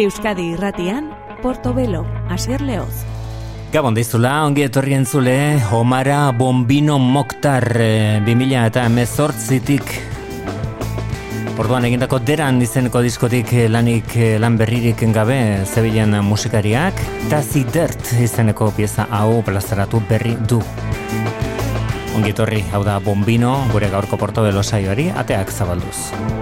Euskadi irratian, Portobelo, Asier Leoz. Gabon dizula, ongi etorri entzule, Omara Bombino Moktar e, 2000 eta emezortzitik Orduan egindako deran izeneko diskotik eh, lanik eh, lan berririk gabe zebilen musikariak Tazi Dirt izeneko pieza hau plazaratu berri du Ongi etorri, hau da Bombino, gure gaurko portobelo saioari, ateak zabalduz.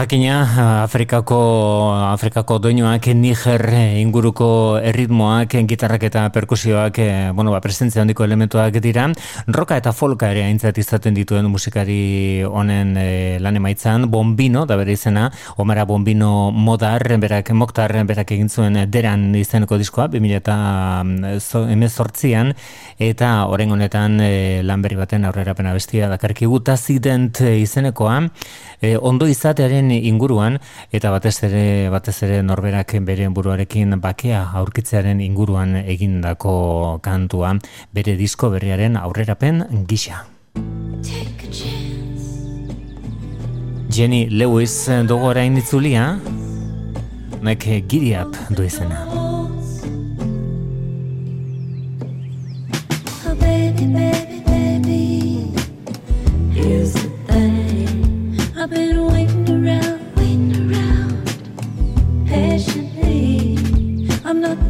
Jakina, Afrikako, Afrikako doinoak, Niger inguruko erritmoak, gitarrak eta perkusioak, eh, bueno, ba, presentzia handiko elementuak dira. Roka eta folka ere aintzat izaten dituen musikari honen e, lan emaitzan, Bombino, da bere izena, Omara Bombino Modar, berak, Moktar, berak egin zuen deran izeneko diskoa, 2000 eta mm, oren honetan e, lan berri baten aurrera pena bestia, dakarki guta zident izenekoa, e, ondo izatearen inguruan eta batez ere batez ere norberak bere buruarekin bakea aurkitzearen inguruan egindako kantua bere disko berriaren aurrerapen gisa. Jenny Lewis dugu orain ditzulia, nek giriap du izena. Oh, baby, baby, baby, here's the I'm not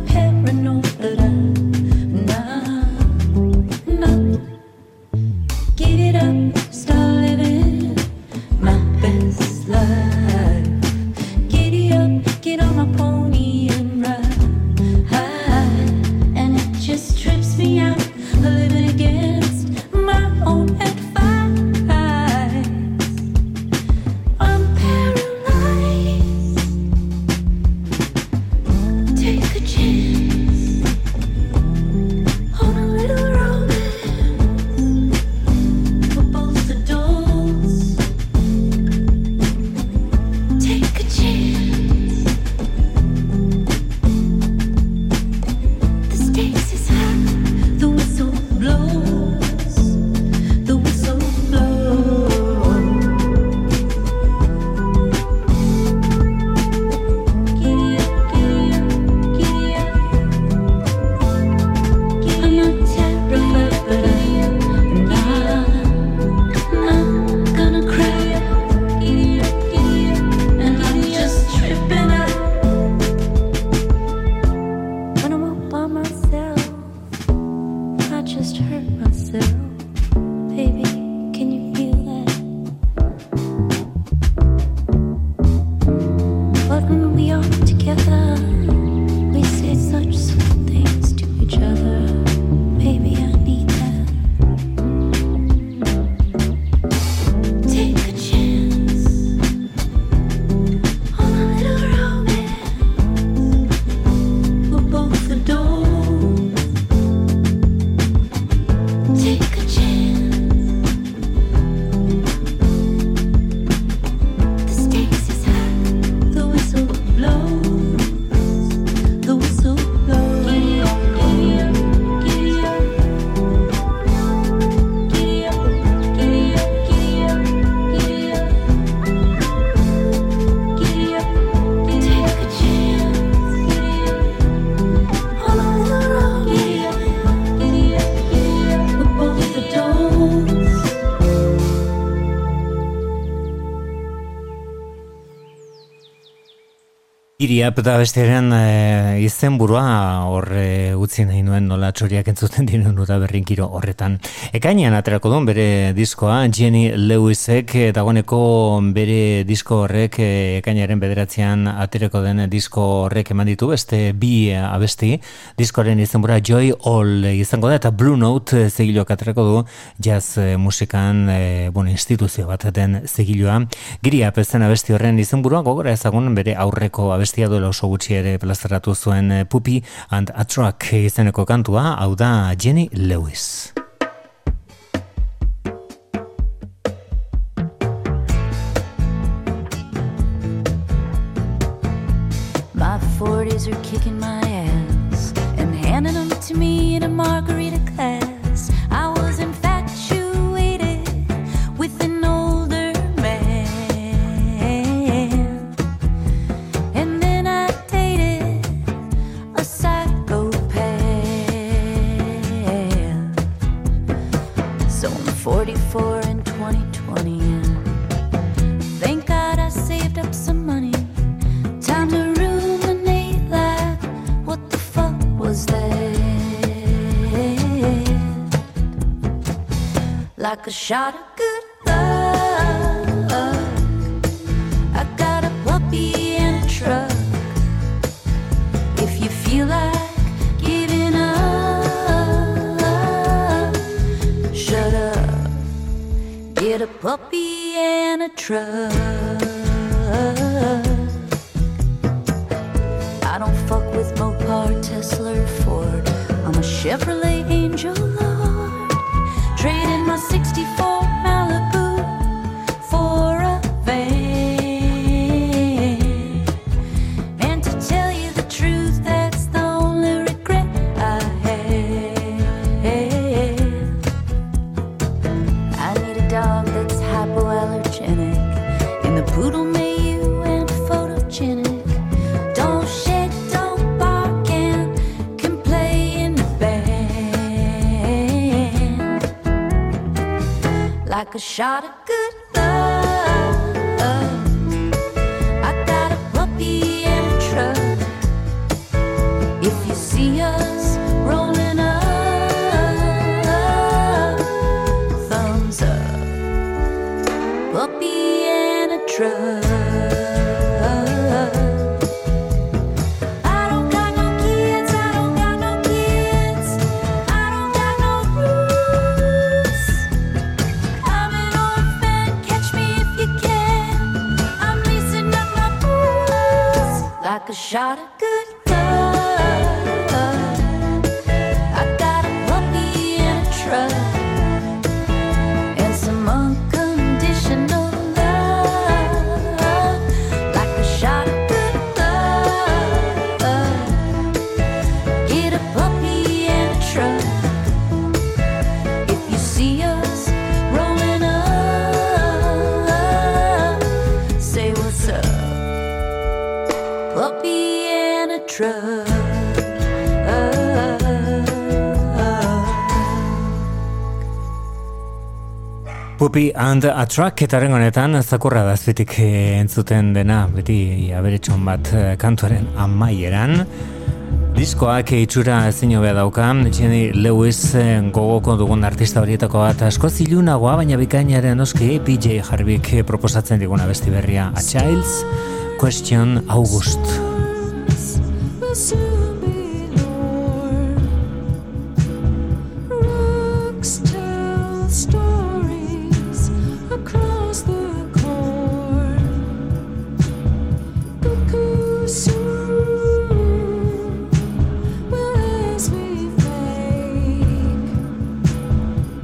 Iriap da bestearen e, izenburua hor e, utzi nahi nuen nola txoriak entzuten diren da berrinkiro horretan. Ekainean aterako duen bere diskoa, Jenny Lewisek e, dagoeneko bere disko horrek ekainaren bederatzean aterako den disko horrek eman ditu, beste bi abesti, diskoaren izenburua Joy All izango da, eta Blue Note zegiloak aterako du jazz musikan e, bueno, instituzio bat den zegiloa. Giriap zen abesti horren izenburua gogora ezagun bere aurreko abesti abestia duela oso gutxi ere plazaratu zuen Puppy and a Truck izeneko kantua, hau da Jenny Lewis. 2020 and thank God I saved up some money. Time to ruminate like what the fuck was that? Like a shot of puppy and a truck. Guppy and a Truck eta honetan zakurra da azpitik eh, entzuten dena beti aberetson bat eh, kantuaren amaieran. Diskoak itxura ezin hobea dauka, Jenny Lewis eh, gogoko dugun artista horietako bat asko zilunagoa, baina bikainaren noski PJ Harvick proposatzen diguna besti berria. A Child's Question August.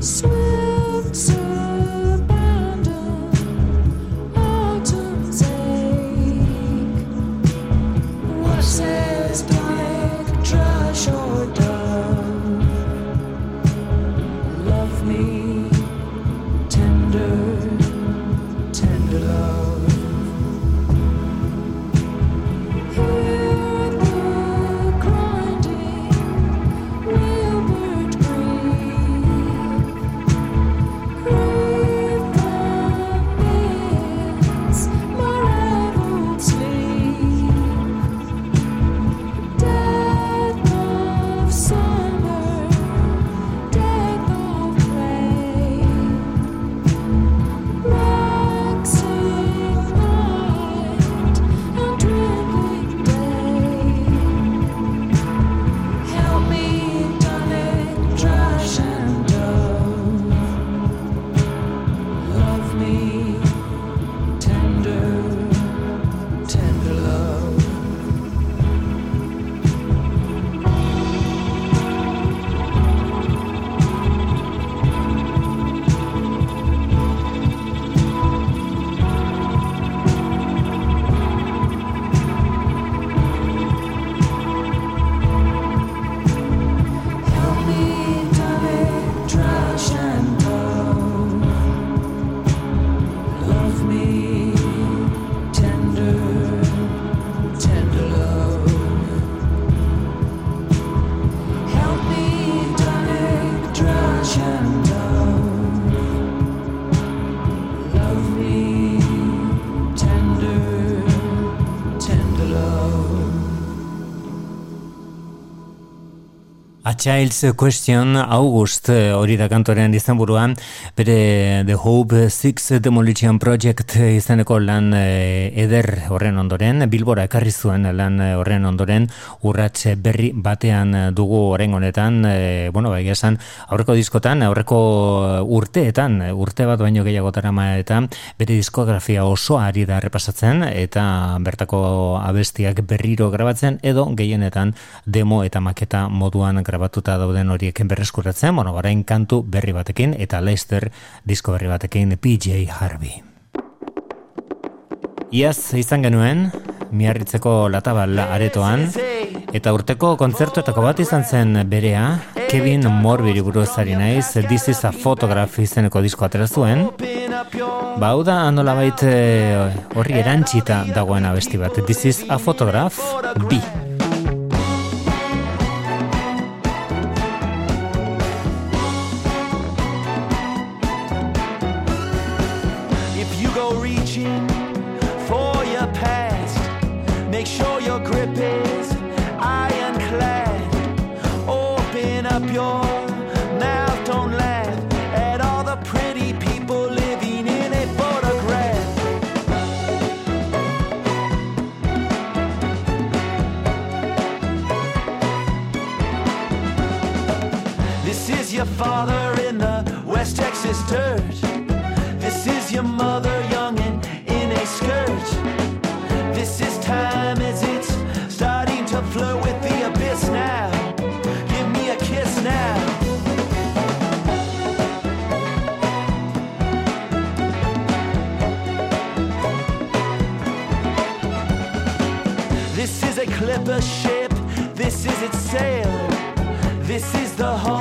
Squeeze. Child's Question August eh, hori da kantoren izan buruan, bere eh, The Hope Six Demolition Project izeneko lan eh, eder horren ondoren, Bilbora ekarri zuen lan eh, horren ondoren, urratxe berri batean dugu horren honetan, e, bueno, bai, esan, aurreko diskotan, aurreko urteetan, urte bat baino gehiago tarama eta bere diskografia oso ari da repasatzen eta bertako abestiak berriro grabatzen edo gehienetan demo eta maketa moduan grabatuta dauden horiek berreskuratzen, bueno, barain kantu berri batekin eta Leicester disko berri batekin PJ Harvey. Iaz izan genuen, miarritzeko latabal aretoan, eta urteko kontzertuetako bat izan zen berea, Kevin Morbiri buruz ari naiz, This is a Photograph izeneko disko atera zuen. Ba, hau da, anola baita eh, horri erantxita dagoen abesti bat, This is a Photograph, bi. yo. alcohol.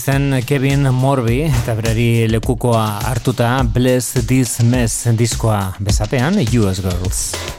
zen Kevin Morby eta berari lekukoa hartuta Bless This Mess diskoa bezapean US Girls.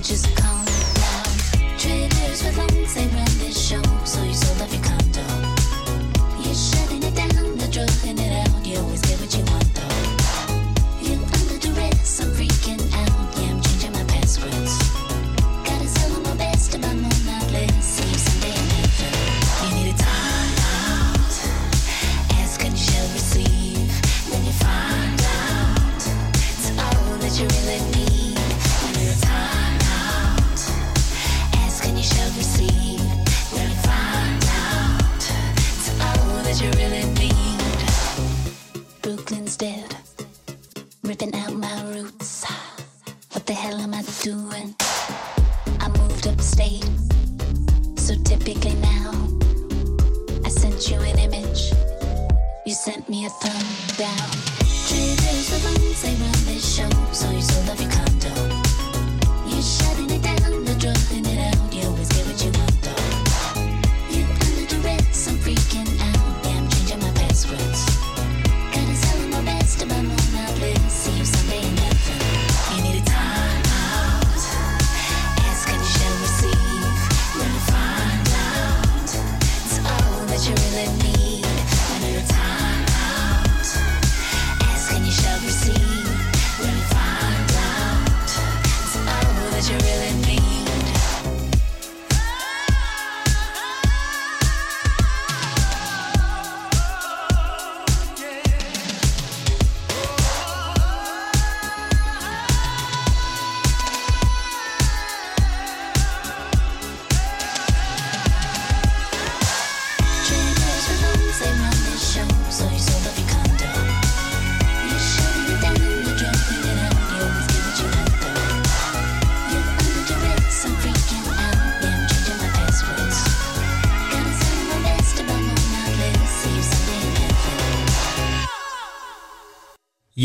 just come down. Traders with long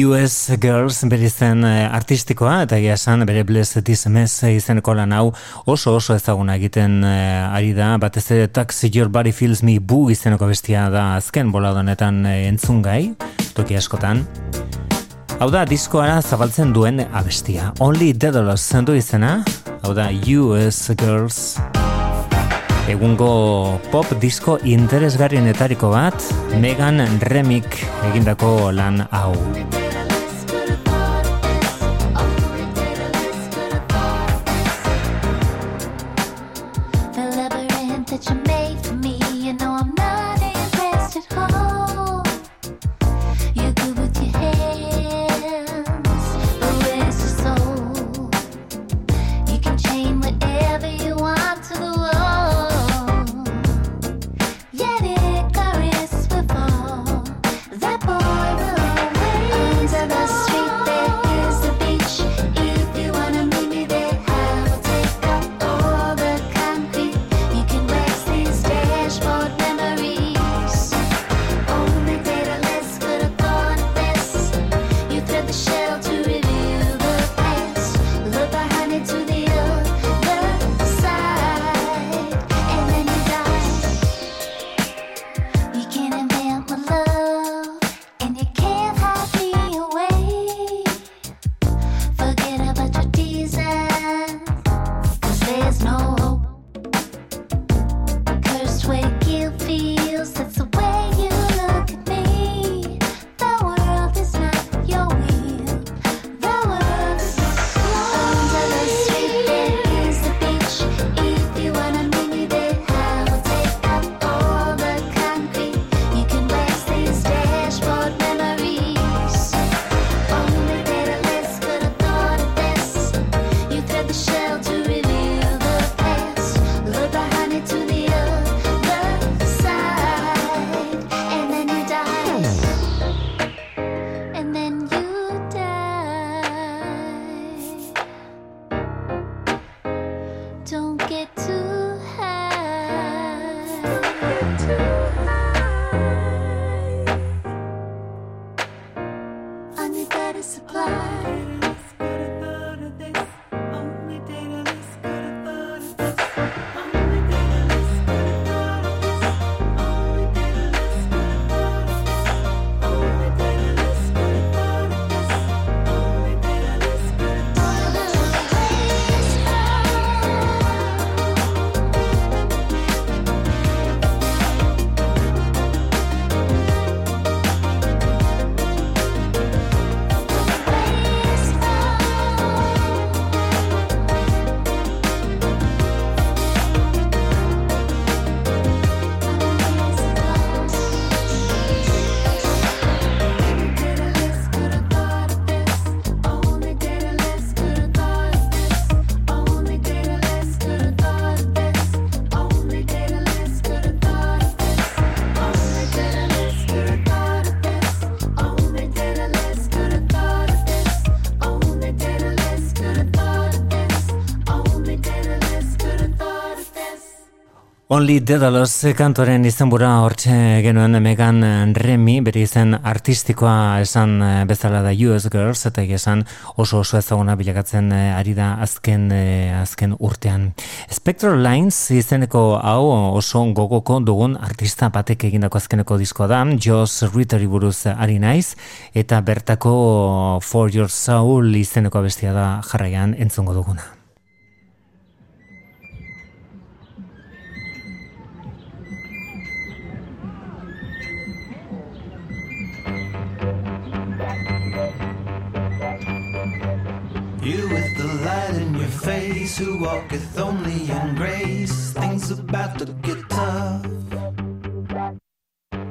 US Girls bere izen eh, artistikoa eta egia esan bere Blessed SMS izeneko lan hau oso oso ezaguna egiten eh, ari da. Batez ere Taxi Your Body Feels Me Boo izeneko bestia da azken bolado honetan entzungai eh, toki askotan. Hau da diskoara zabaltzen duen abestia. Only Dedolos zendu izena. Hau da US Girls. Egungo pop disko interesgarrienetariko bat, Megan Remik egindako lan hau. Only Daedalus kantoren izenbura hortxe genuen Megan Remy, bere izen artistikoa esan eh, bezala da US Girls, eta esan oso oso ezaguna bilakatzen eh, ari da azken, eh, azken urtean. Spectral Lines izeneko hau oso gogoko dugun artista batek egindako azkeneko diskoa da, Joss Ritteri buruz ari naiz, eta bertako For Your Soul izeneko bestia da jarraian entzungo duguna. Light in your face, who walketh only in grace. Things about to get tough.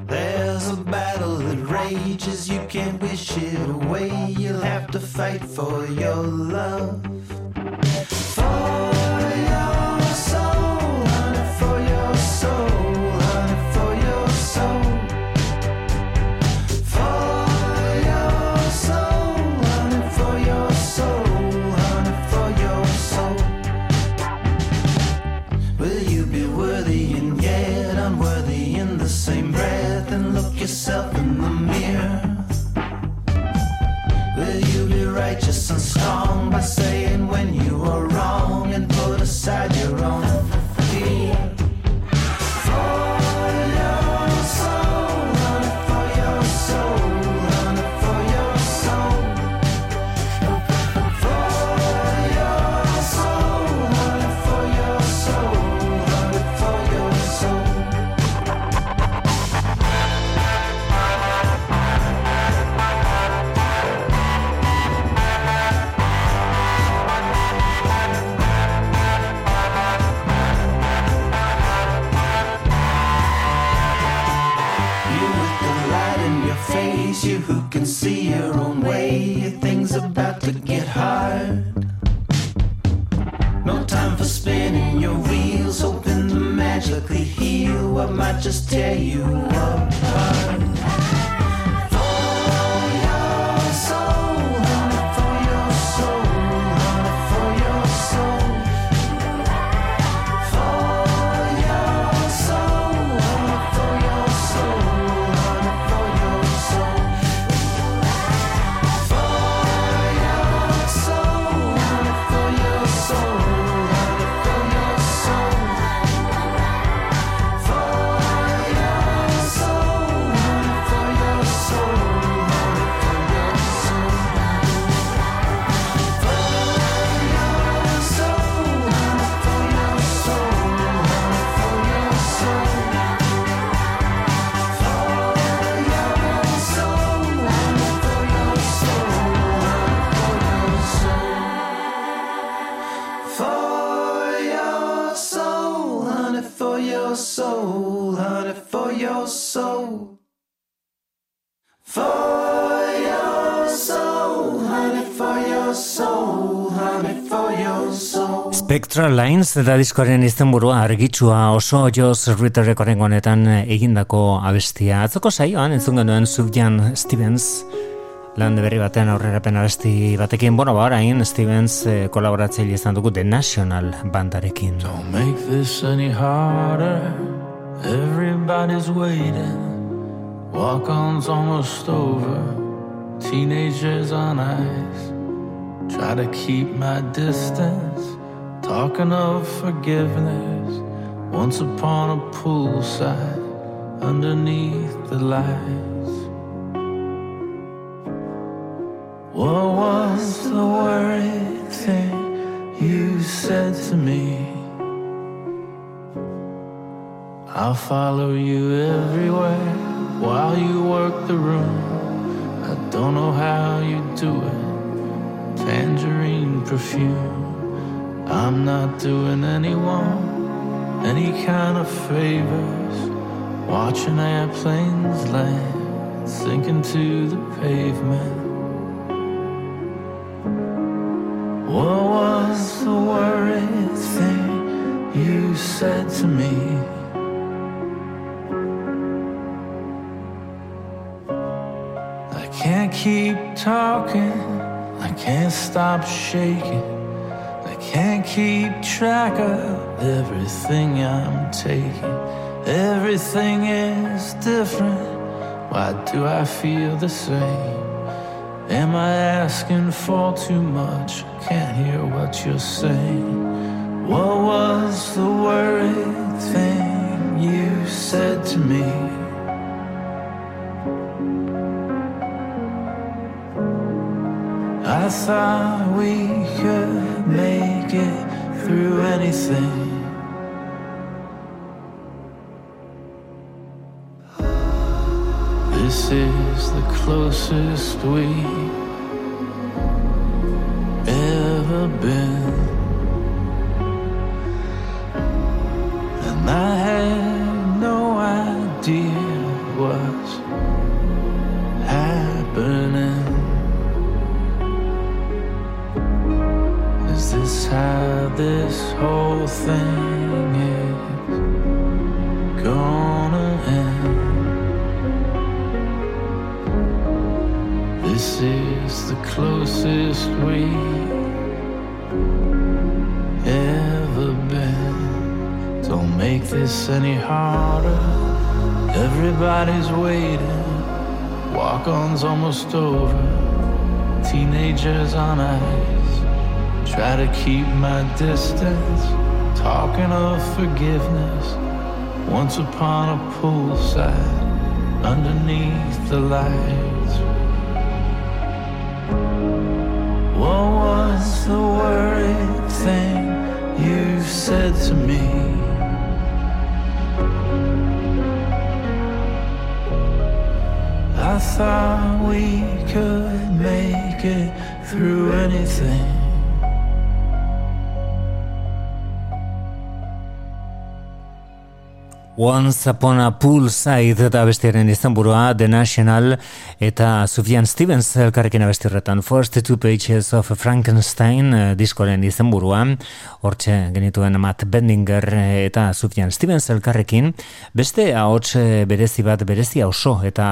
There's a battle that rages, you can't wish it away. You'll have to fight for your love. Lines eta diskoaren izenburua argitsua oso Joss Ritterrekoren honetan egindako abestia. Atzoko saioan entzun genuen Subjan Stevens lan berri batean aurrerapen abesti batekin. Bueno, ba, orain Stevens eh, kolaboratzaile izan dugu The National bandarekin. Don't make this any harder. Everybody's waiting. Walk on's almost over. Teenagers on ice. Try to keep my distance. Talking of forgiveness. Once upon a poolside. Underneath the lights. What was the worried thing you said to me? I'll follow you everywhere while you work the room. I don't know how you do it. Tangerine perfume. I'm not doing anyone any kind of favors. Watching airplanes land, sinking to the pavement. What was the worried thing you said to me? I can't keep talking, I can't stop shaking, Can't keep track of everything I'm taking. Everything is different. Why do I feel the same? Am I asking for too much? Can't hear what you're saying. What was the worried thing you said to me? I thought we could make it through anything. This is the closest we ever been. This is the closest we ever been. Don't make this any harder. Everybody's waiting. Walk on's almost over. Teenagers on ice. Try to keep my distance. Talking of forgiveness. Once upon a poolside. Underneath the lights. What was the worried thing you said to me? I thought we could make it through anything. Once Upon a Poolside eta bestiaren izenburua The National eta Sufjan Stevens elkarrekin abesti horretan. First Two Pages of Frankenstein eh, diskoren izenburua. Hortxe genituen Matt Bendinger eta Sufjan Stevens elkarrekin. Beste ahots eh, berezi bat berezia oso eta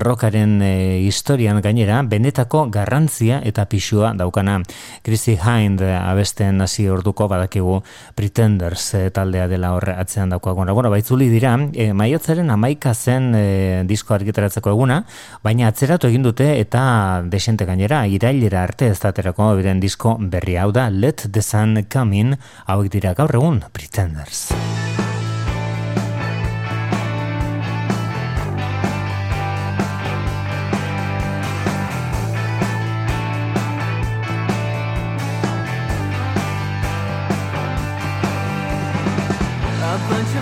rockaren eh, historian gainera benetako garrantzia eta pixua daukana. Chrissy Hind abesten hasi orduko badakigu Pretenders eh, taldea dela horre atzean daukagona. Bueno, baitzuli dira, e, maiatzaren amaika zen e, disko argitaratzeko eguna, baina atzeratu egin dute eta desente gainera, irailera arte ez daterako biren disko berri hau da, Let the Sun Come In, hauek dira gaur egun, Pretenders. Bunch of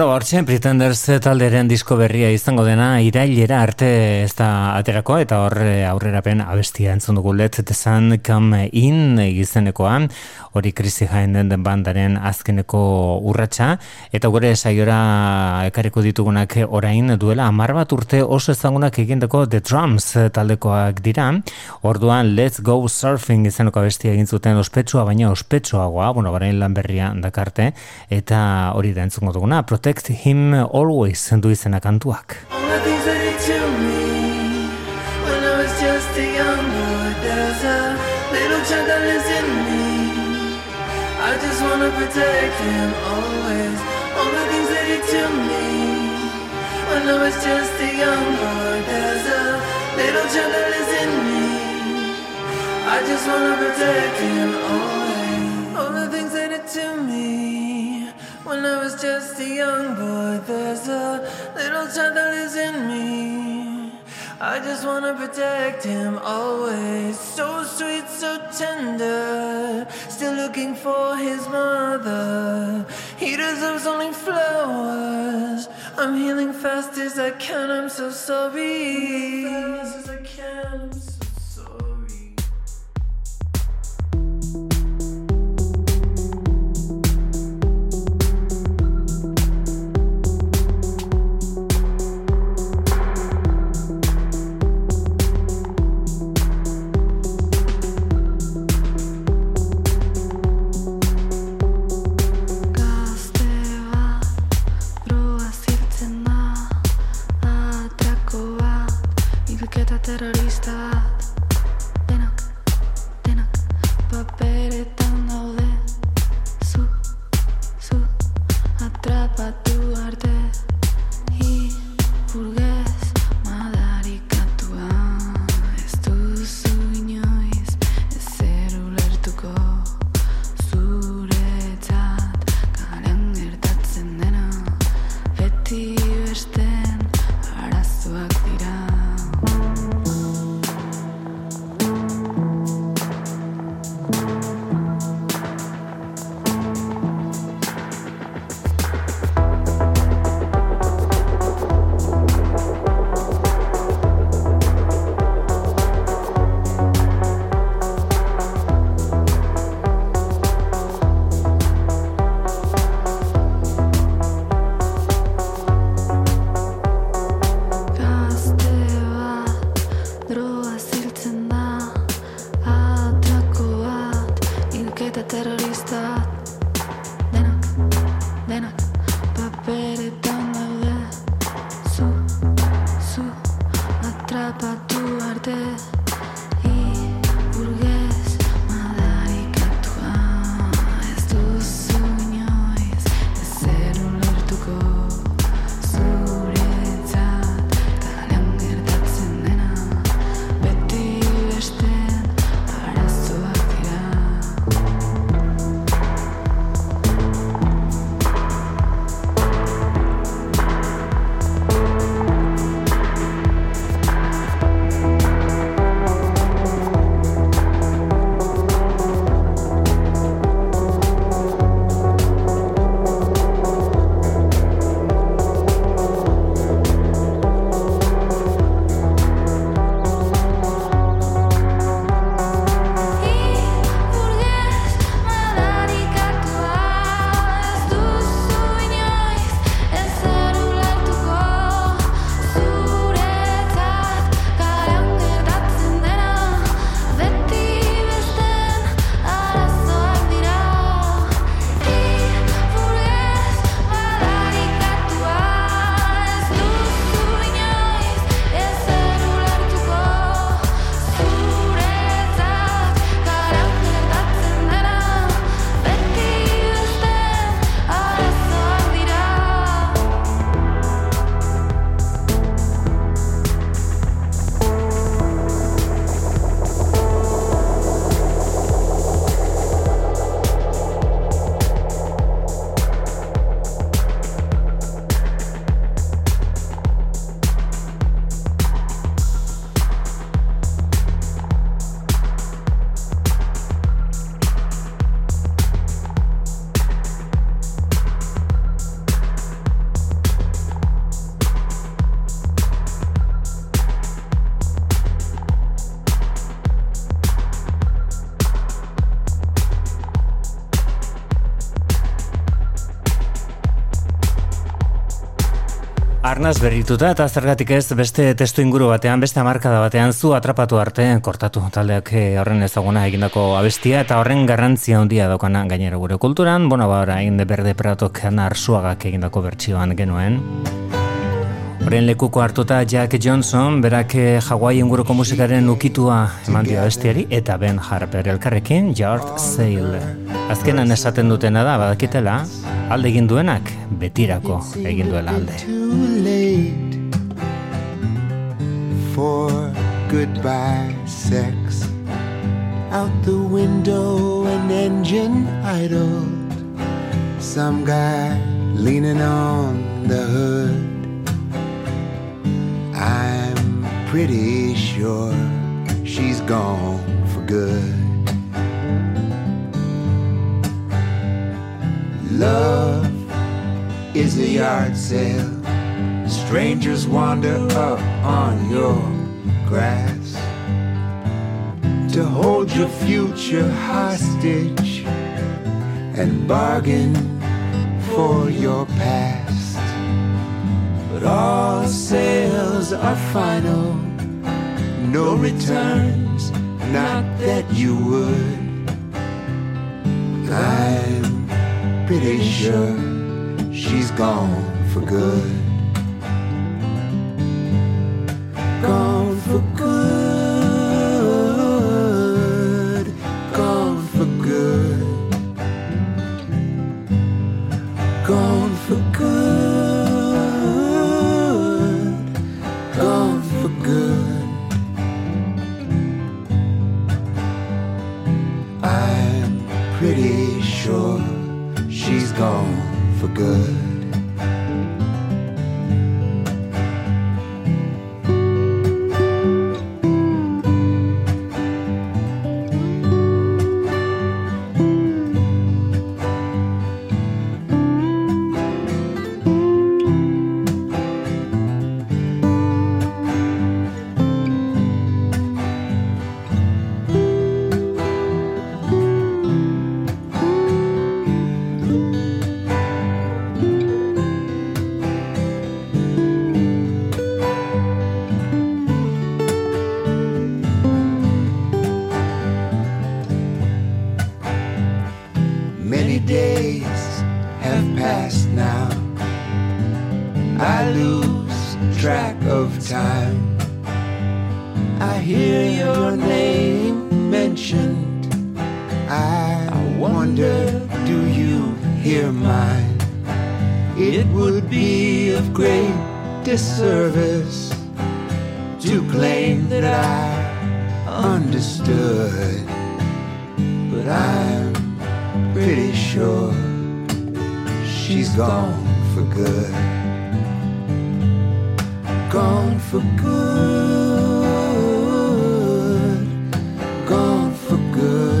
Bueno, hortxe, Pretenders talderen disko berria izango dena irailera arte ez da aterako eta hor eh, aurrerapen abestia entzun dugu. Let the Sun Come In gizenekoa, hori Krisi Jaen den bandaren azkeneko urratsa. Eta gure saiora ekarriko ditugunak orain duela amar bat urte oso ezagunak egindako The Drums taldekoak dira, orduan Let's Go Surfing izeneko abestia egin zuten ospetsua, baina ospetsuagoa, bueno, barain lan berria dakarte, eta hori da entzungo duguna, Protect Him Always du izena kantuak. All the things that he to me when I was just a young boy. There's a little child that lives in me. I just wanna protect him always. All the things that he to me when I was just a young boy. There's a little child that lives in me. I just wanna protect him always. All the When I was just a young boy, there's a little child that lives in me. I just wanna protect him always. So sweet, so tender. Still looking for his mother. He deserves only flowers. I'm healing fast as I can. I'm so sorry. that are Arnaz berrituta eta zergatik ez beste testu inguru batean, beste amarkada batean zu atrapatu arte, kortatu taldeak eh, horren ezaguna egindako abestia eta horren garrantzia handia daukana gainera gure kulturan, bona ba, orain de berde pratok arsuagak egindako bertsioan genuen. Horren lekuko hartuta Jack Johnson, berak eh, Hawaii inguruko musikaren ukitua eman dio abestiari, eta Ben Harper elkarrekin Yard Sale. Azkenan esaten dutena da, badakitela, alde egin duenak, betirako egin duela alde. for goodbye sex. Out the window, an engine idled. Some guy leaning on the hood. Pretty sure she's gone for good. Love is a yard sale. Strangers wander up on your grass to hold your future hostage and bargain for your past. But all sales are final, no returns, not that you would. I'm pretty sure she's gone for good. Gone for good. Wonder, do you hear mine? It would be of great disservice to claim that I understood. But I'm pretty sure she's gone for good. Gone for good. Gone for good.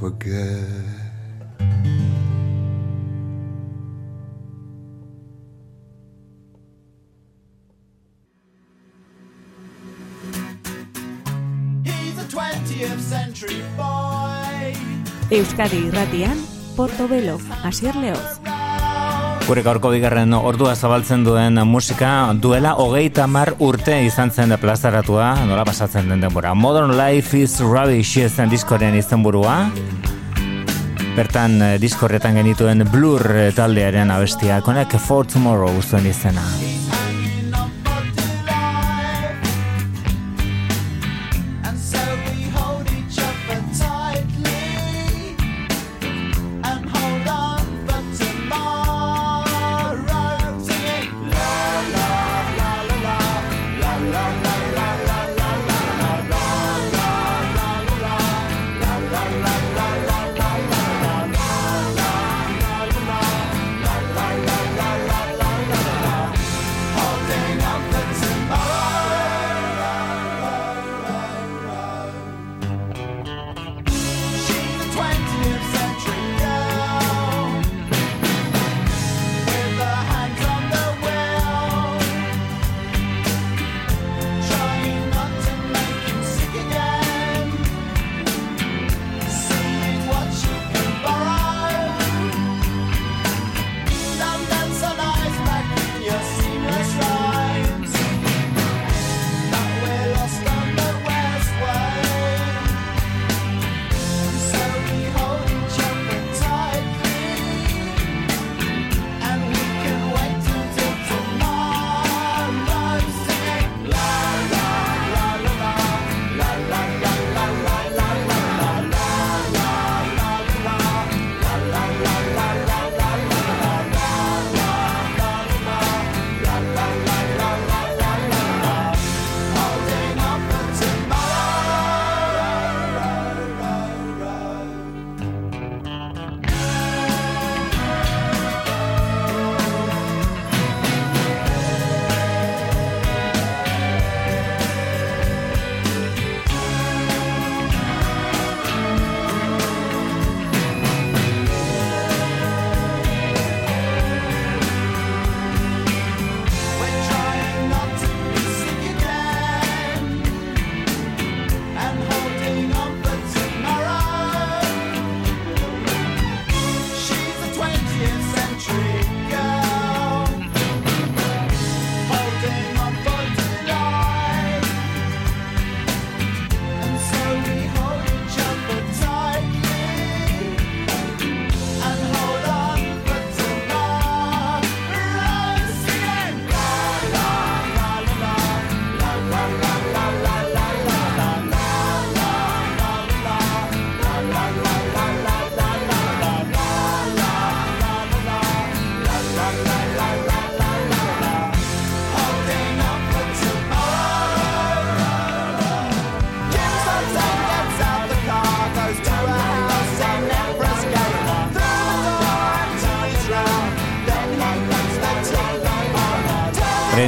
forget. He's a 20th century boy. Euskadi irratian, Portobelo, Asier Leoz. Gure gaurko bigarren ordua zabaltzen duen musika duela hogeita mar urte izan zen plazaratua, nola pasatzen den denbora. Modern Life is Rubbish zen diskoren izenburua. Bertan eh, diskorretan genituen Blur eh, taldearen abestia, konek For Tomorrow zuen izena.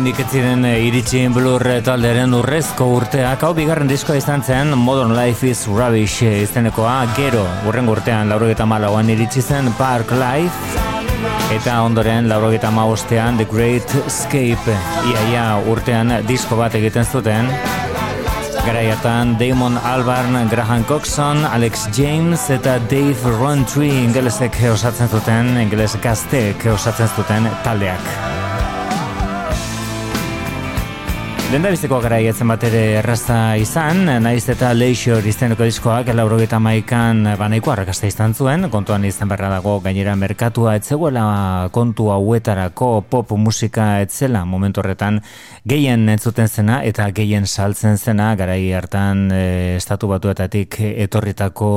Oraindik ez ziren eh, iritsi Blur talderen urrezko urteak, hau bigarren diskoa izan zen Modern Life is Rubbish eh, izenekoa, gero, urren urtean, laurogeta malauan iritsi zen Park Life, eta ondoren laurogeta maostean The Great Escape, iaia urtean disko bat egiten zuten, Garaiatan Damon Albarn, Graham Coxon, Alex James eta Dave Rowntree ingelesek osatzen zuten, ingeles gazteek osatzen zuten taldeak. Lenda biziko gara egetzen bat ere errazta izan, naiz eta Leisure izteneko diskoak laurogeita maikan banaiko arrakasta izan zuen, kontuan izan berra dago gainera merkatua etzegoela kontu hauetarako pop musika etzela momentu horretan gehien entzuten zena eta gehien saltzen zena. Garai hartan e, estatu batuetatik etorritako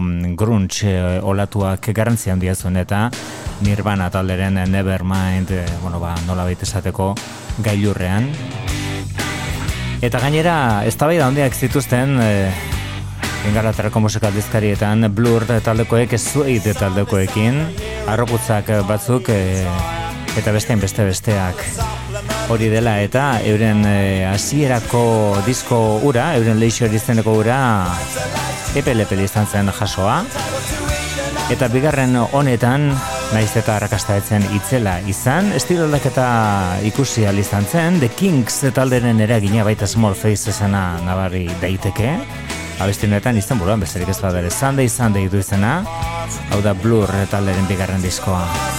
mm, grunge e, olatuak garrantzia handia zuen eta Nirvana talderen Nevermind e, bueno, ba, nola baita esateko gailurrean. Eta gainera, ez da handiak zituzten, e, Ingalaterrako musikaldizkarietan Blur taldekoek zueit taldekoekin, arroputzak batzuk e, eta bestein beste besteak hori dela eta euren e, hasierako disko ura, euren leisure izeneko ura epelepeli izan zen jasoa. Eta bigarren honetan, naiz eta arrakasta etzen itzela izan, estilo aldaketa ikusi izan zen, The Kings talderen eragina baita Small Face esena nabarri daiteke. Abesti honetan izan buruan, bezerik ez badere Sunday Sunday du izena, hau da Blur talderen bigarren diskoa.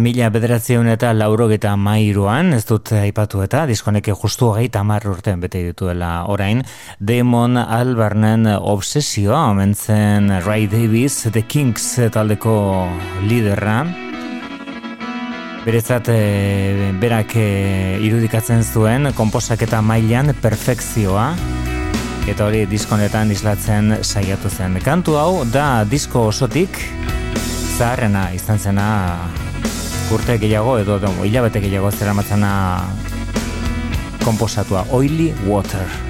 Mila bederatzen eta laurogeta mairuan, ez dut aipatu eta, diskoneke justu hogei tamar urtean bete dituela orain, Damon Albarnen obsesioa, omentzen Ray Davis, The Kings taldeko liderra, Berezat, e, berak e, irudikatzen zuen, komposak eta mailan perfekzioa, eta hori diskonetan islatzen saiatu zen. Kantu hau, da disko osotik, zaharrena izan zena urte gehiago edo hilabete gehiago zera matzana komposatua Oily Water.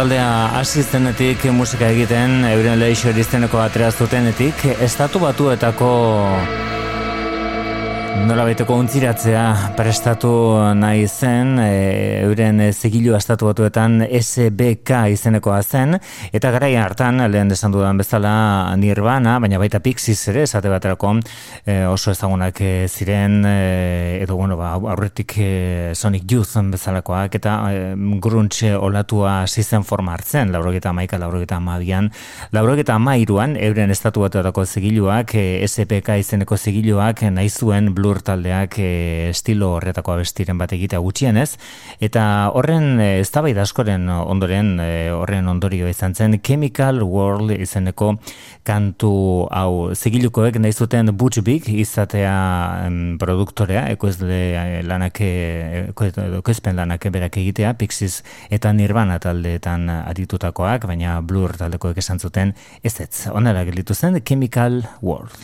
Taldea hasi zenetik musika egiten, euren leixo erizteneko atrea zutenetik, estatu batuetako Nola baiteko untziratzea prestatu nahi zen, e, euren zigilu estatu batuetan SBK izenekoa zen, eta garai hartan, lehen desan dudan bezala Nirvana, baina baita Pixies ere, esate baterako e, oso ezagunak e, ziren, e, edo bueno, ba, aurretik e, Sonic Youth bezalakoak, eta e, gruntxe olatua zizen forma hartzen, laurogeta maika, laurogeta amabian, laurogeta amairuan, euren estatu batuetako zigiluak, e, SBK izeneko zigiluak nahi zuen Blur taldeak e, estilo horretako abestiren bat egitea gutxienez. Eta horren e, eztabaida askoren ondoren e, horren ondorio izan zen Chemical World izeneko kantu hau. Zigilukoek nahi zuten Butch Big izatea em, produktorea ekoizle lanak ekoizpen lanak berak egitea Pixies eta Nirvana taldeetan aditutakoak baina Blur taldekoek esan zuten ez ez onera gelitu zen Chemical World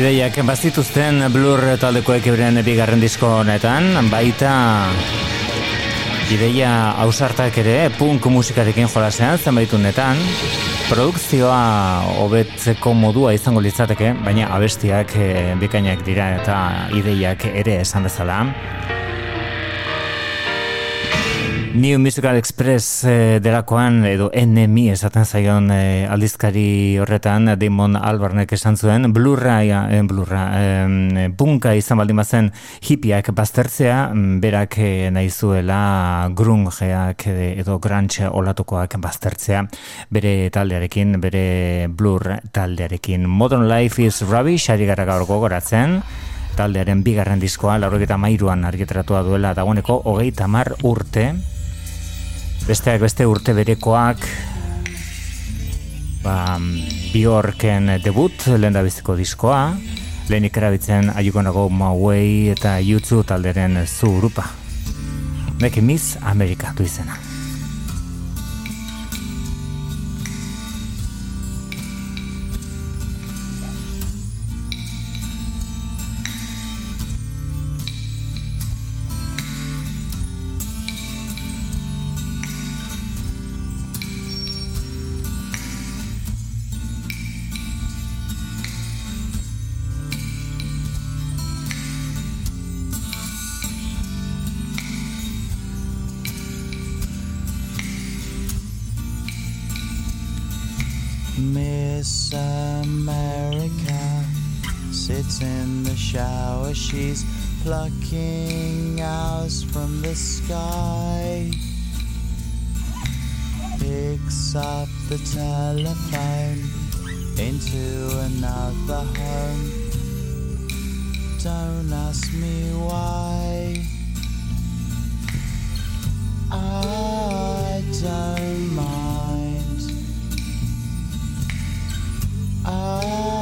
Ideiak bazituzten Blur taldekoek euren bigarren disko honetan, baita ideia ausartak ere punk musikarekin jolasean zenbaitunetan, produkzioa hobetzeko modua izango litzateke, baina abestiak e, bikainak dira eta ideiak ere esan bezala. New Musical Express eh, delakoan edo NMI esaten zaion eh, aldizkari horretan Damon Albarnek esan zuen blurra, eh, blurra eh, punka izan baldin bazen hipiak baztertzea mm, berak eh, nahi zuela grungeak edo grunge olatukoak baztertzea. Bere taldearekin, bere blur taldearekin. Modern Life is Rubbish ari gara gaur gogoratzen. Taldearen bigarren diskoa, laurogeta mairuan argitaratua duela dagoeneko hogeita mar urte besteak beste urte berekoak ba, Bjorken debut lehen da biziko diskoa. Lehenik erabitzen ayukonago Mauei eta Jutsu talderen zu grupa Neki Miss Amerika du izena shower. She's plucking hours from the sky. Picks up the telephone into another home. Don't ask me why. I don't mind. I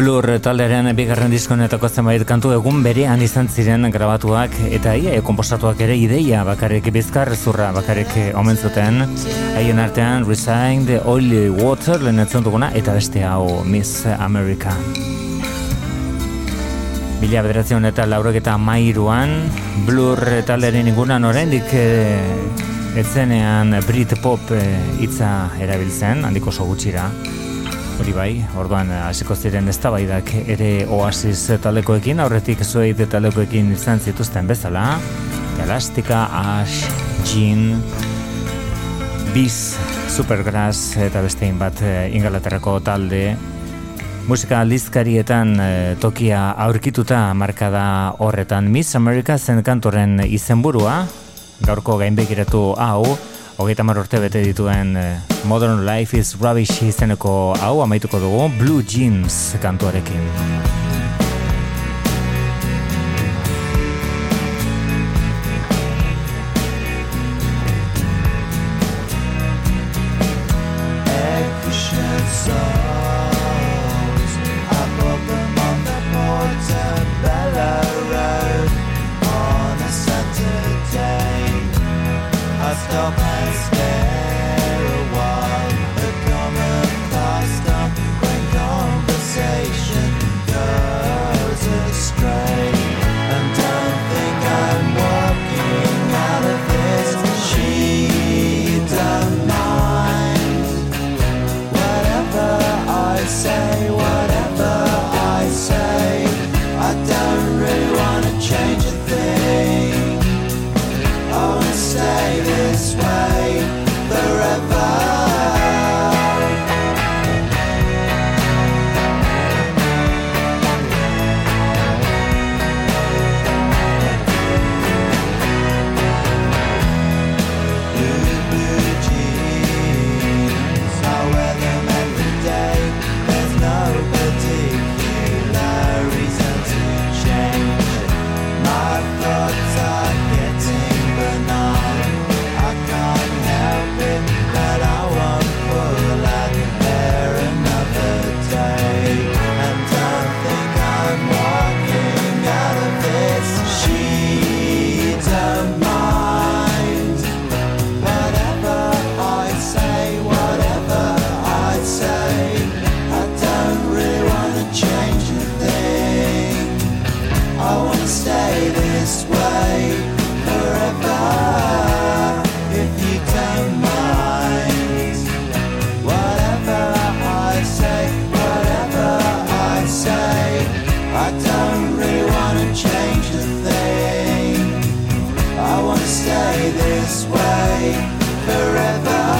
Blur taldearen bigarren diskonetako zenbait kantu egun berean izan ziren grabatuak eta ia konposatuak ere ideia bakarrik bizkar zurra bakarrik omen zuten. Haien artean Resign the Oily Water lehenetzen duguna eta beste hau Miss America. Mila bederatzen eta laurek eta mairuan Blur taldearen ingunan oraindik e, etzenean Brit Pop e, hitza erabiltzen handiko oso gutxira Hori bai, orduan eh, hasiko ziren eztabaidak ere Oasis talekoekin, aurretik zueit talekoekin izan zituzten bezala. Elastika, Ash, Jean, Biz, Supergrass eta bestein bat eh, ingalaterrako talde. Musika aldizkarietan eh, tokia aurkituta markada horretan Miss America zen kantoren izenburua, gaurko gainbekiratu hau, hogeita mar urte bete dituen eh, Modern Life is Rubbish izeneko hau amaituko dugu Blue Jeans kantuarekin. this way forever.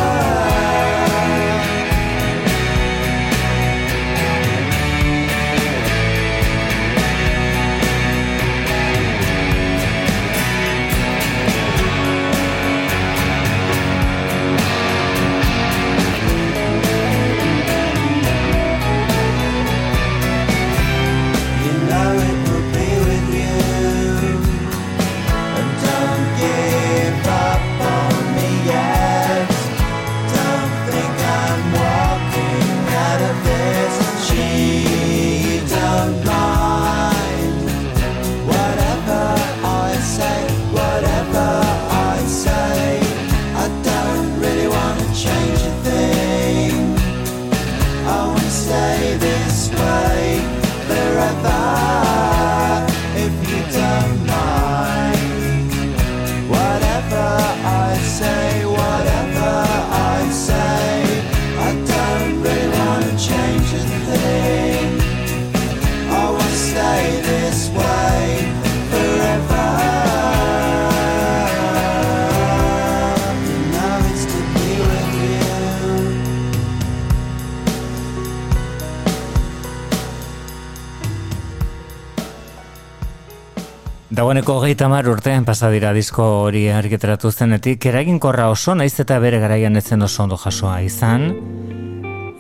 euneko hogeita mar urtean pasadira disko hori argiteratu zenetik, eraginkorra oso naiz eta bere garaian ezen oso ondo jasoa izan,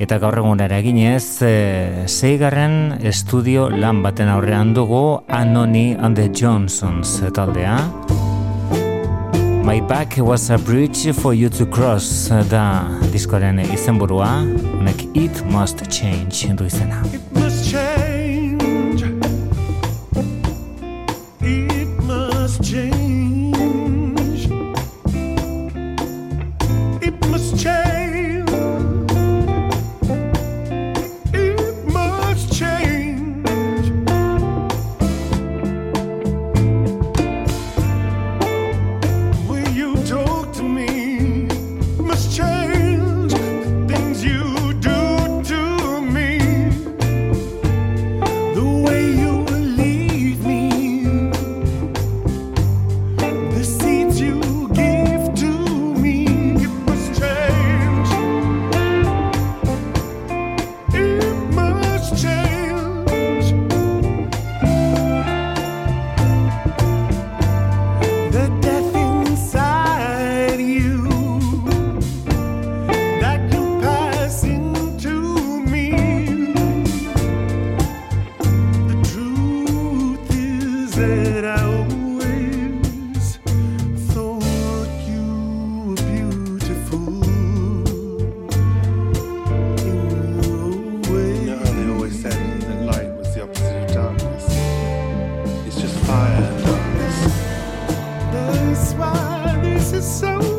eta gaur egun eraginez, e, eh, zeigarren estudio lan baten aurrean dugu Anoni and the Johnsons taldea. My back was a bridge for you to cross da diskoaren izenburua, honek It Must Change du izena. fire. That's why this is so.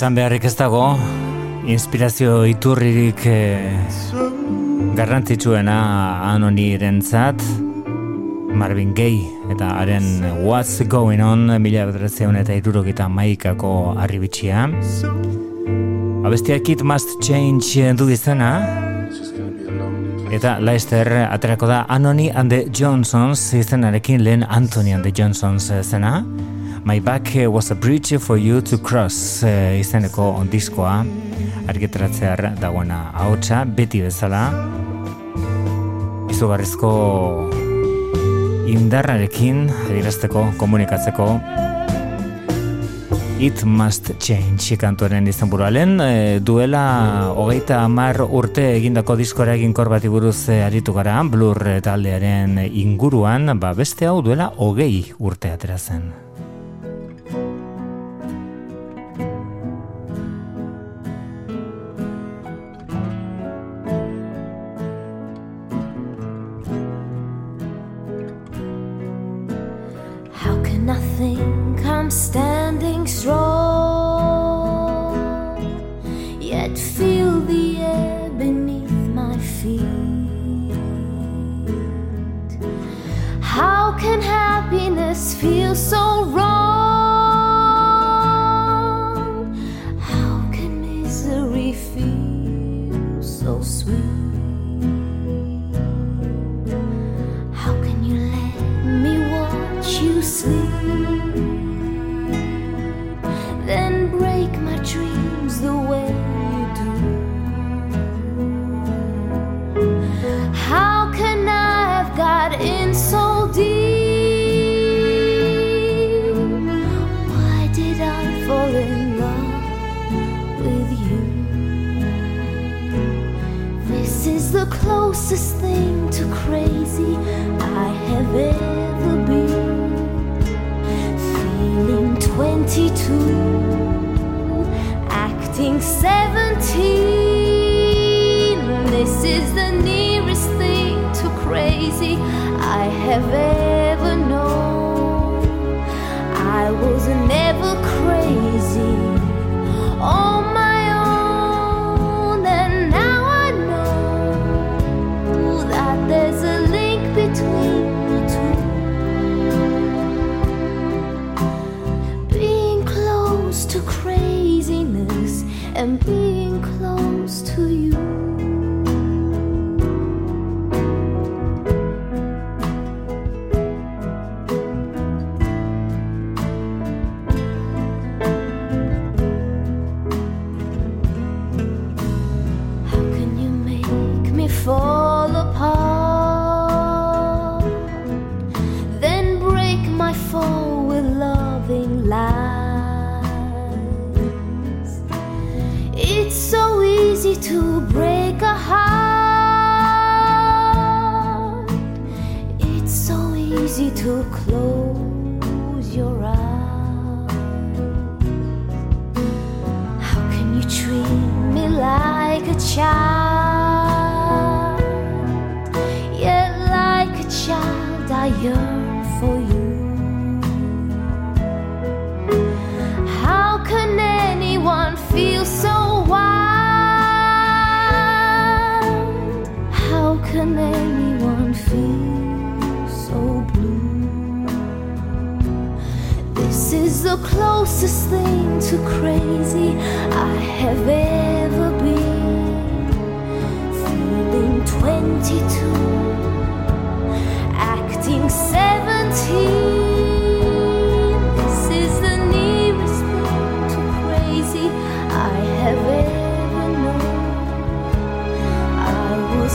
esan beharrik ez dago inspirazio iturririk e, garrantzitsuena anoni erentzat Marvin Gaye eta haren What's Going On mila bedrezeun eta irurokita maikako arribitxia abestiak It Must Change eh, du izena Eta Leicester aterako da Anoni and the Johnsons izenarekin lehen Anthony and the Johnsons eh, zena. My Back Was a Bridge for You to Cross e, izeneko ondiskoa argitaratzear dagoena ahotsa beti bezala. Izugarrizko indarrarekin adirazteko komunikatzeko. It Must Change kantuaren izenburuaren e, eh, duela hogeita hamar urte egindako diskora eginkor bati buruz e, aritu gara Blur taldearen inguruan ba beste hau duela hogei urte atera zen. think I'm standing.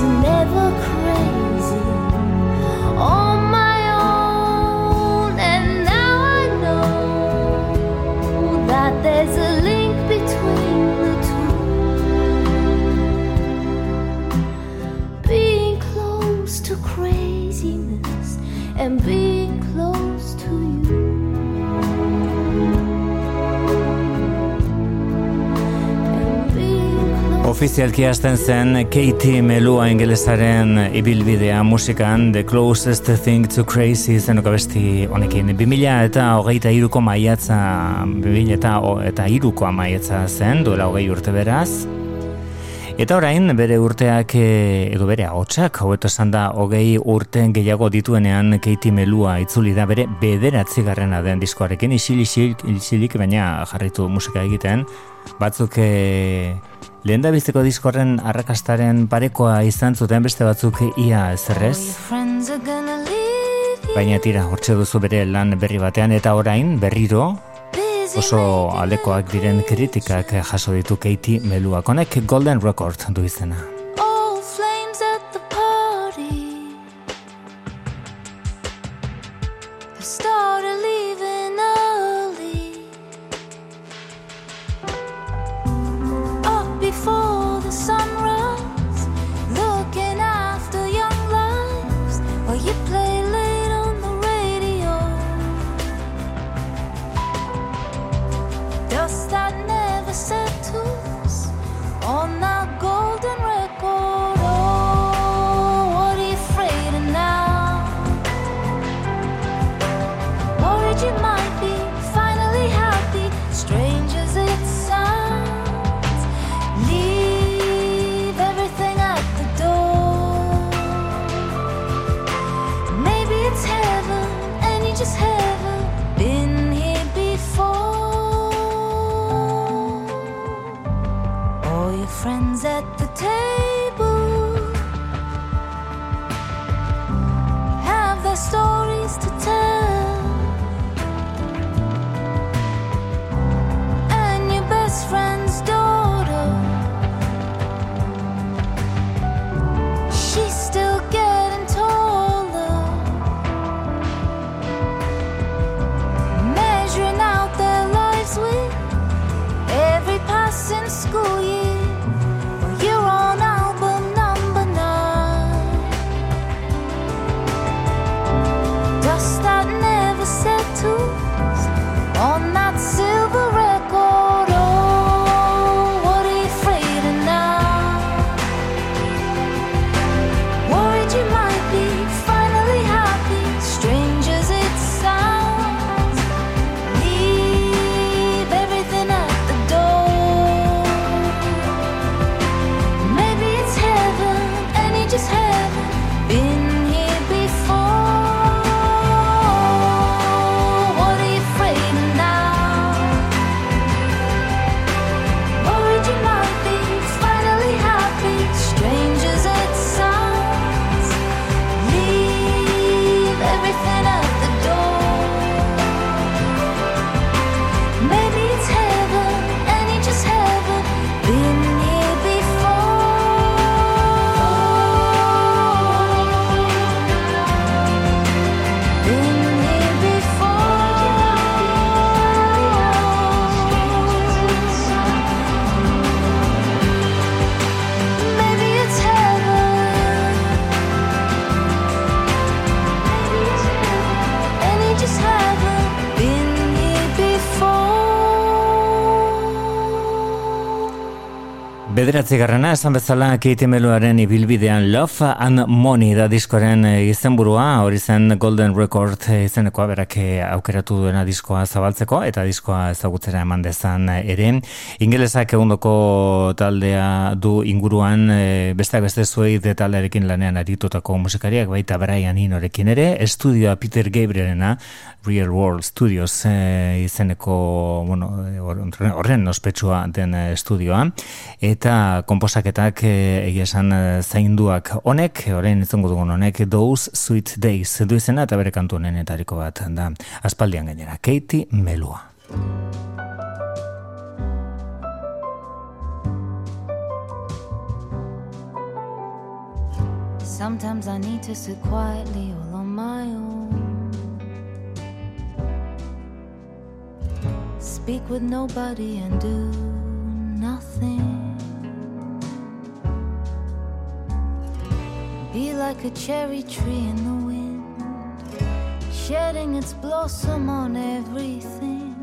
never crazy. ofizialki hasten zen Katie Melua ingelesaren ibilbidea musikan The Closest Thing to Crazy zenoko besti honekin. 2000 eta hogeita iruko maiatza, 2000 eta, o, eta iruko maiatza zen, duela hogei urte beraz. Eta orain, bere urteak e, edo bere hotxak, hau eta da hogei urten gehiago dituenean Katie Melua itzuli da bere bederatzi garrena den diskoarekin, isil, isil, isilik, baina jarritu musika egiten, batzuk e, Lehen da biziko diskorren arrakastaren parekoa izan zuten beste batzuk ia zerrez. Baina tira, hortxe duzu bere lan berri batean eta orain berriro oso alekoak diren kritikak jaso ditu Katie Meluak. Honek Golden Record du izena. take Bederatzi garrana, esan bezala Katie Meloaren ibilbidean Love and Money da diskoren eh, izenburua, hori zen Golden Record izenekoa berak eh, aukeratu duena diskoa zabaltzeko eta diskoa ezagutzera eman dezan eh, ere. Ingelesak egundoko taldea du inguruan besteak beste zuei de taldearekin lanean aritutako musikariak baita Brian Inorekin ere, estudioa Peter Gabrielena, Real World Studios eh, izeneko bueno, eh, horren ospetsua den eh, estudioa eta konposaketak egia esan zainduak honek, orain izango dugun honek Those Sweet Days du izena eta bere kantu honenetariko bat da. Aspaldian gainera Katie Melua. Sometimes I need to sit quietly all on my own. Speak with nobody and do nothing. Be like a cherry tree in the wind, shedding its blossom on everything.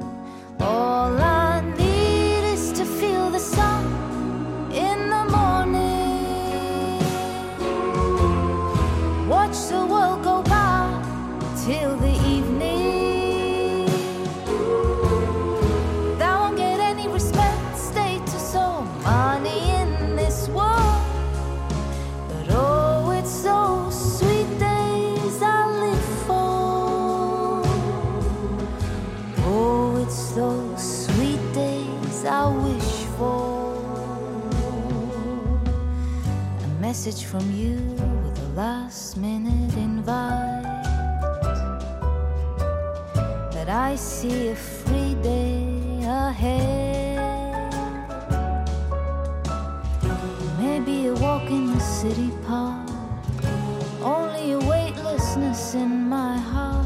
All I need is to feel the sun in the morning. Watch the world go by till the message from you with a last minute invite. That I see a free day ahead. Maybe a walk in the city park. Only a weightlessness in my heart.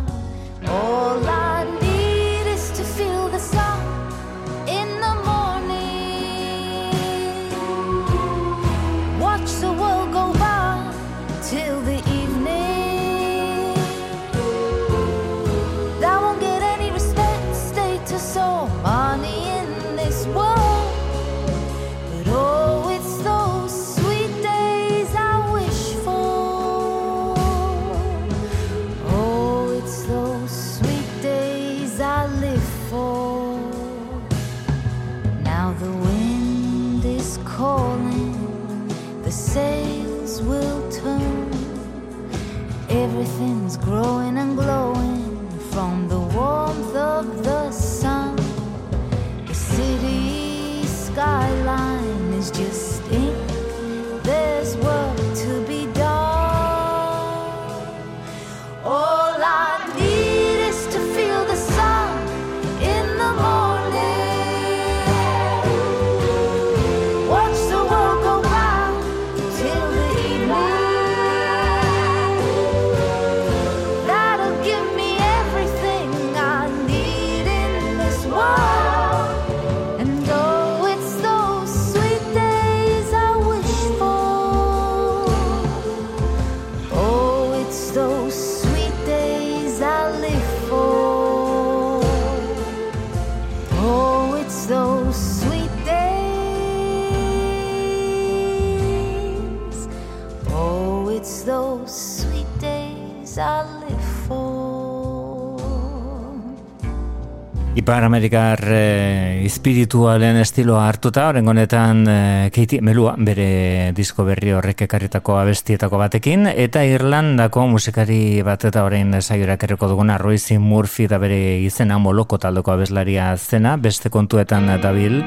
Ipar Amerikar e, espiritualen estiloa hartuta, oren honetan e, Katie Melua bere disko berri horrek ekarritako abestietako batekin, eta Irlandako musikari bat eta orain saiorak erreko duguna Royce Murphy da bere izena moloko taldeko abeslaria zena, beste kontuetan dabil,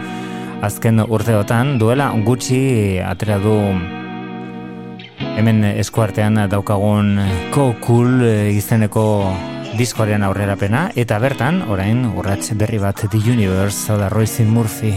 azken urteotan duela gutxi atera du hemen eskuartean daukagun Ko Cool izeneko diskoaren aurrerapena eta bertan orain urrats berri bat The Universe da Royce Murphy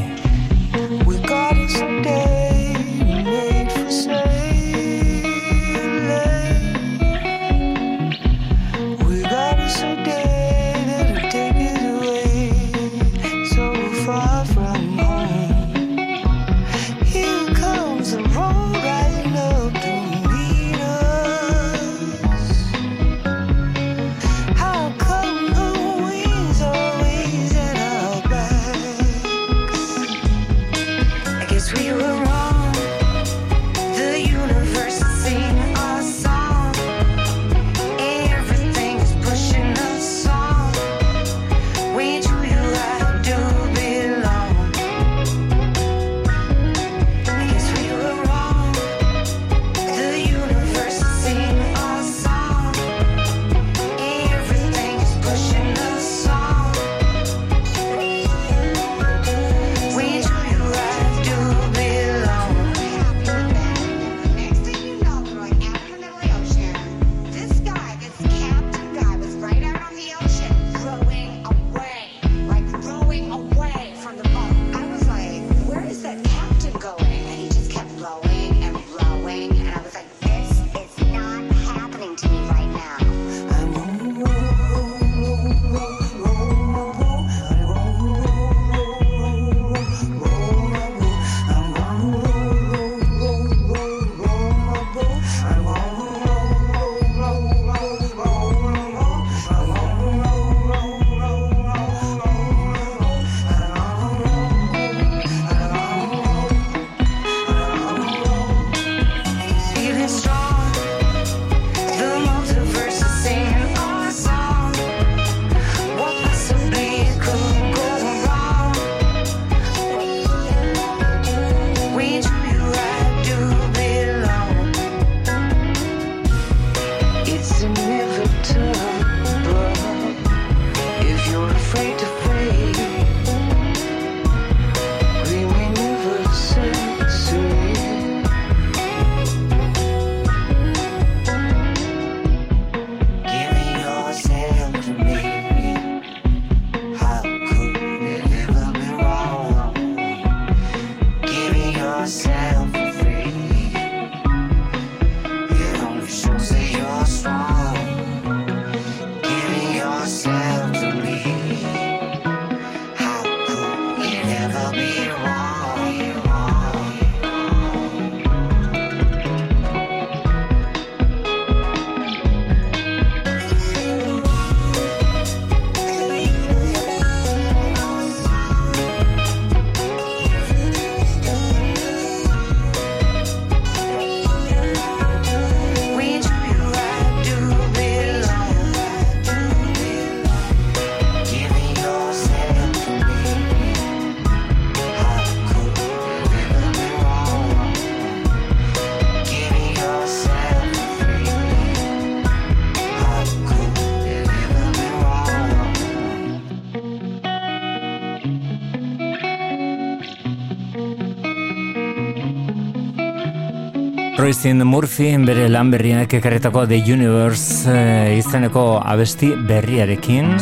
Royce Murphy bere lan berriak ekarretako The Universe eh, izeneko abesti berriarekin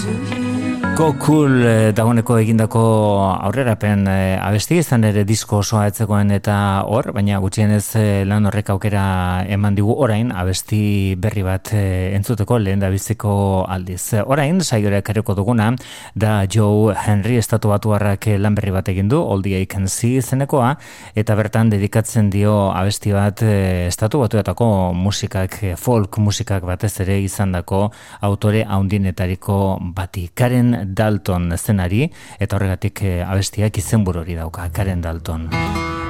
Go Cool eh, dagoeneko egindako aurrerapen eh, abesti izan ere disko osoa etzekoen eta hor, baina gutxienez eh, lan horrek aukera eman digu orain abesti berri bat eh, entzuteko lehen da biziko aldiz. Orain, saiora ekarriko duguna, da Joe Henry estatu batuarrak lan berri bat egin du, All the I Can See izenekoa, eta bertan dedikatzen dio abesti bat estatu batuetako musikak, folk musikak batez ere izandako autore haundinetariko bati. Karen Dalton zenari, eta horregatik eh, abestiak izenburu hori dauka, Karen Dalton.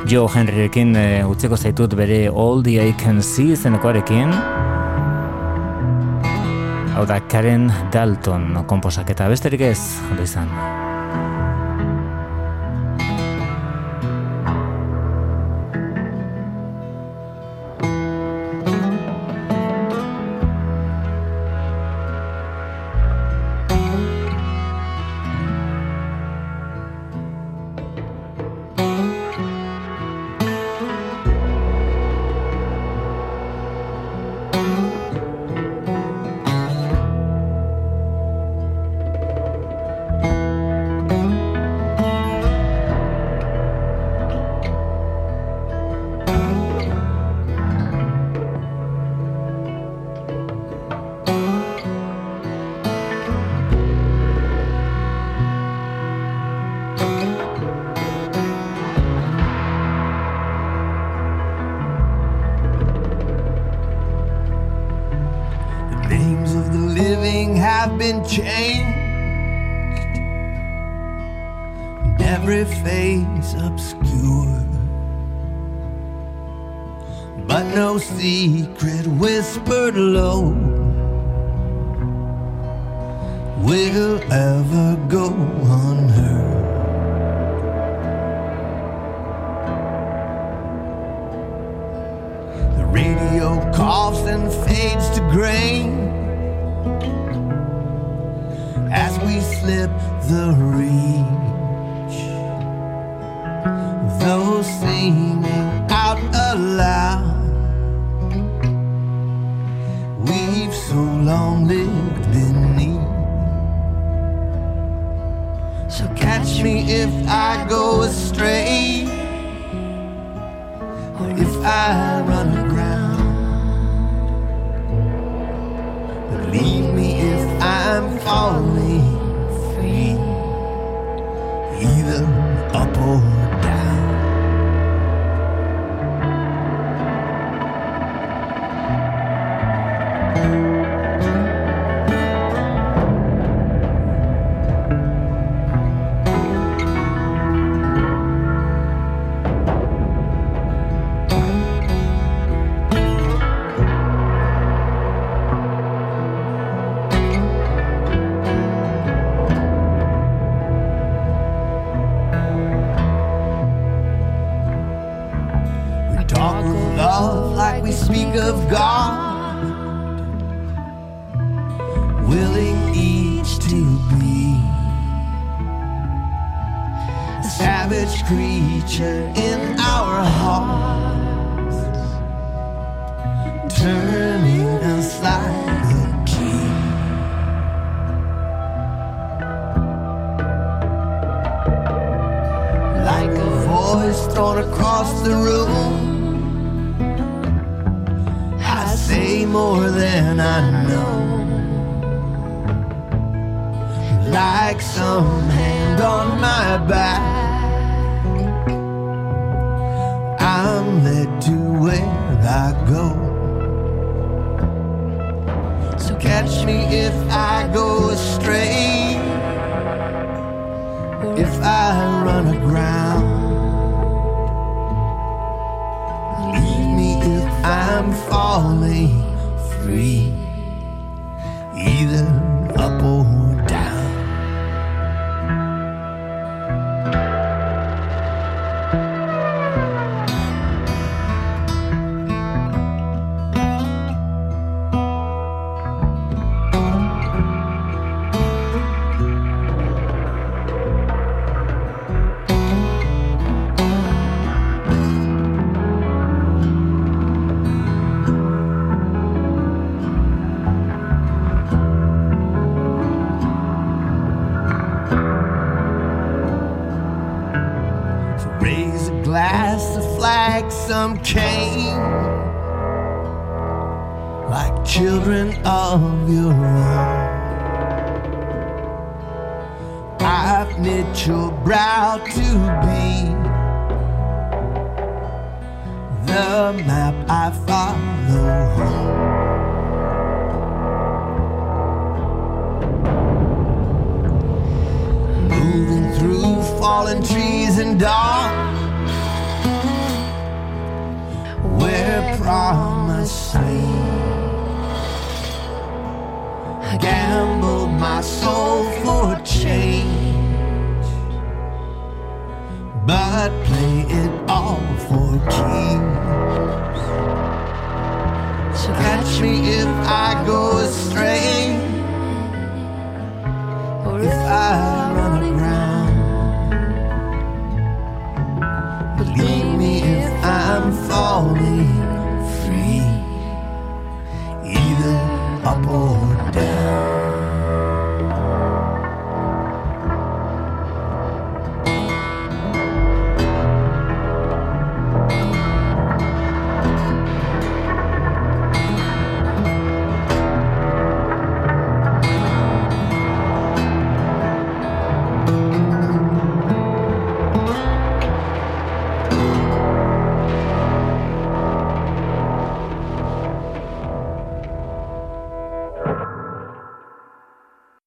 Joe Henryrekin eh, utzeko zaitut bere All the I Can See izenekoarekin, Hau da Karen Dalton komposaketa besterik ez, ondo izan. savage creature in our hearts, turning us like a key. Like a voice thrown across the room, I say more than I know like some hand on my back. I'm led to where I go. So catch me if I go astray, if I run aground. Leave me if I'm falling.